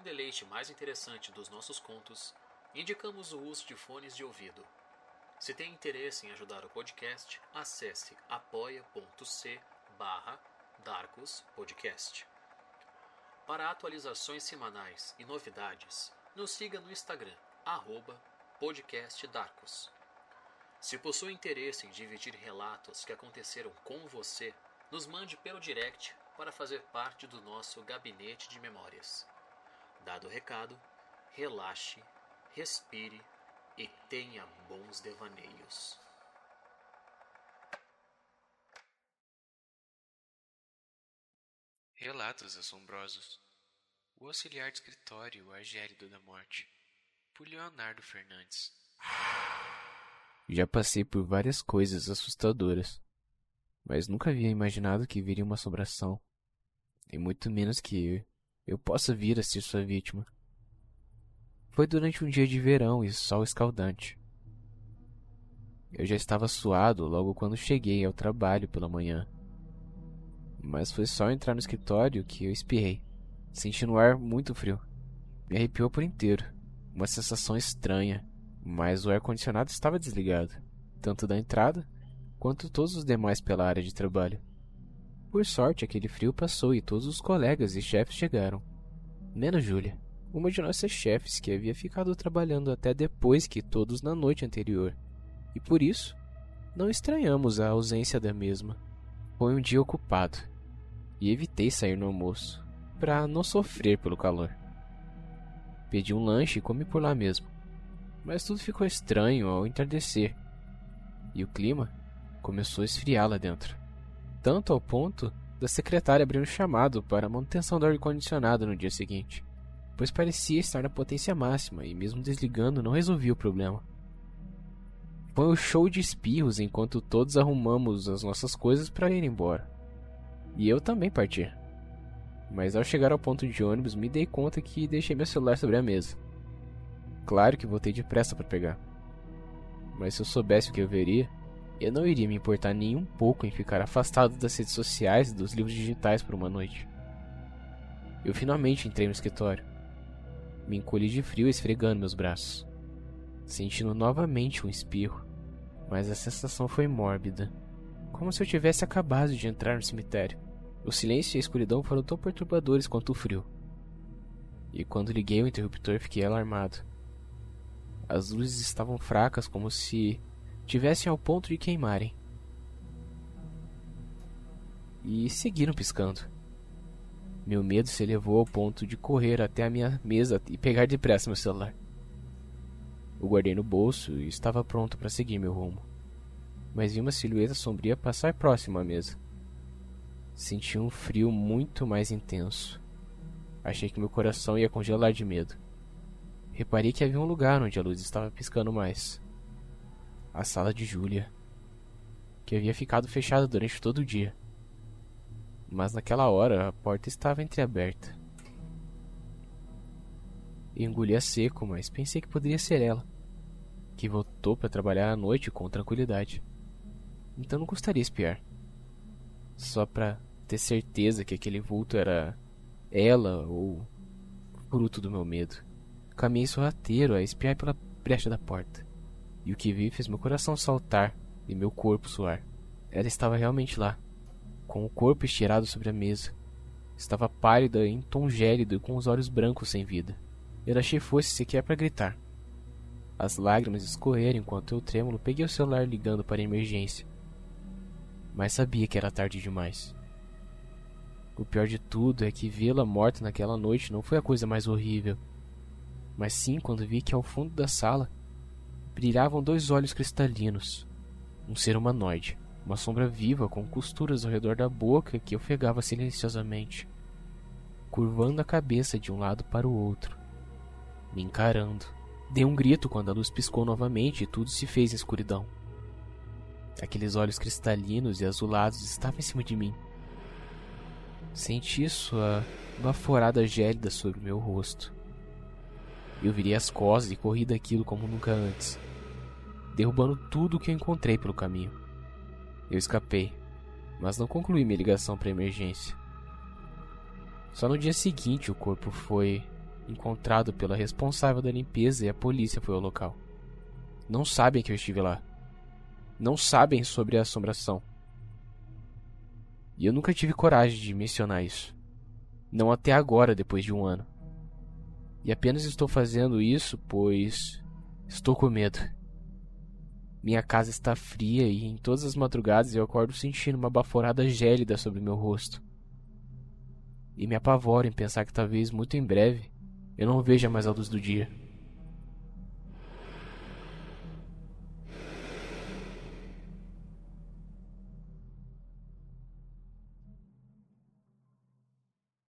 um deleite mais interessante dos nossos contos, indicamos o uso de fones de ouvido. Se tem interesse em ajudar o podcast, acesse apoia.c barra Darkus Podcast. Para atualizações semanais e novidades, nos siga no Instagram, arroba podcastdarkus. Se possui interesse em dividir relatos que aconteceram com você, nos mande pelo direct para fazer parte do nosso gabinete de memórias. Dado o recado, relaxe, respire e tenha bons devaneios. Relatos assombrosos. O auxiliar de escritório, o Argélido da Morte, por Leonardo Fernandes. Já passei por várias coisas assustadoras, mas nunca havia imaginado que viria uma assombração, e muito menos que eu possa vir a ser sua vítima. Foi durante um dia de verão e sol escaldante. Eu já estava suado logo quando cheguei ao trabalho pela manhã mas foi só entrar no escritório que eu espirrei, sentindo o ar muito frio. Me arrepiou por inteiro, uma sensação estranha, mas o ar-condicionado estava desligado, tanto da entrada quanto todos os demais pela área de trabalho. Por sorte, aquele frio passou e todos os colegas e chefes chegaram. Menos Júlia, uma de nossas chefes que havia ficado trabalhando até depois que todos na noite anterior, e por isso não estranhamos a ausência da mesma. Foi um dia ocupado e evitei sair no almoço, para não sofrer pelo calor. Pedi um lanche e comi por lá mesmo, mas tudo ficou estranho ao entardecer e o clima começou a esfriar lá dentro, tanto ao ponto da secretária abrir um chamado para a manutenção do ar-condicionado no dia seguinte, pois parecia estar na potência máxima e, mesmo desligando, não resolvia o problema. Foi um show de espirros enquanto todos arrumamos as nossas coisas para ir embora. E eu também parti. Mas ao chegar ao ponto de ônibus, me dei conta que deixei meu celular sobre a mesa. Claro que voltei depressa para pegar. Mas se eu soubesse o que eu veria, eu não iria me importar nem um pouco em ficar afastado das redes sociais e dos livros digitais por uma noite. Eu finalmente entrei no escritório. Me encolhi de frio esfregando meus braços, sentindo novamente um espirro, mas a sensação foi mórbida como se eu tivesse acabado de entrar no cemitério. O silêncio e a escuridão foram tão perturbadores quanto o frio. E quando liguei o interruptor, fiquei alarmado. As luzes estavam fracas, como se tivessem ao ponto de queimarem. E seguiram piscando. Meu medo se elevou ao ponto de correr até a minha mesa e pegar depressa meu celular. O guardei no bolso e estava pronto para seguir meu rumo mas vi uma silhueta sombria passar próximo à mesa. Senti um frio muito mais intenso. Achei que meu coração ia congelar de medo. Reparei que havia um lugar onde a luz estava piscando mais. A sala de Júlia, que havia ficado fechada durante todo o dia. Mas naquela hora a porta estava entreaberta. Engoli a seco, mas pensei que poderia ser ela, que voltou para trabalhar à noite com tranquilidade então não custaria espiar. Só pra ter certeza que aquele vulto era ela ou fruto do meu medo. Caminhei sorrateiro a espiar pela brecha da porta. E o que vi fez meu coração saltar e meu corpo suar. Ela estava realmente lá, com o corpo estirado sobre a mesa. Estava pálida em tom gélido e com os olhos brancos sem vida. Eu achei fosse sequer para gritar. As lágrimas escorreram enquanto eu trêmulo peguei o celular ligando para a emergência mas sabia que era tarde demais. O pior de tudo é que vê-la morta naquela noite não foi a coisa mais horrível, mas sim quando vi que ao fundo da sala brilhavam dois olhos cristalinos, um ser humanoide, uma sombra viva com costuras ao redor da boca que ofegava silenciosamente, curvando a cabeça de um lado para o outro, me encarando. Dei um grito quando a luz piscou novamente e tudo se fez escuridão. Aqueles olhos cristalinos e azulados estavam em cima de mim. Senti sua baforada gélida sobre meu rosto. Eu virei as costas e corri daquilo como nunca antes, derrubando tudo o que eu encontrei pelo caminho. Eu escapei, mas não concluí minha ligação para emergência. Só no dia seguinte o corpo foi encontrado pela responsável da limpeza e a polícia foi ao local. Não sabem que eu estive lá. Não sabem sobre a assombração. E eu nunca tive coragem de mencionar isso. Não até agora, depois de um ano. E apenas estou fazendo isso pois estou com medo. Minha casa está fria e em todas as madrugadas eu acordo sentindo uma baforada gélida sobre meu rosto. E me apavoro em pensar que talvez muito em breve eu não veja mais a luz do dia.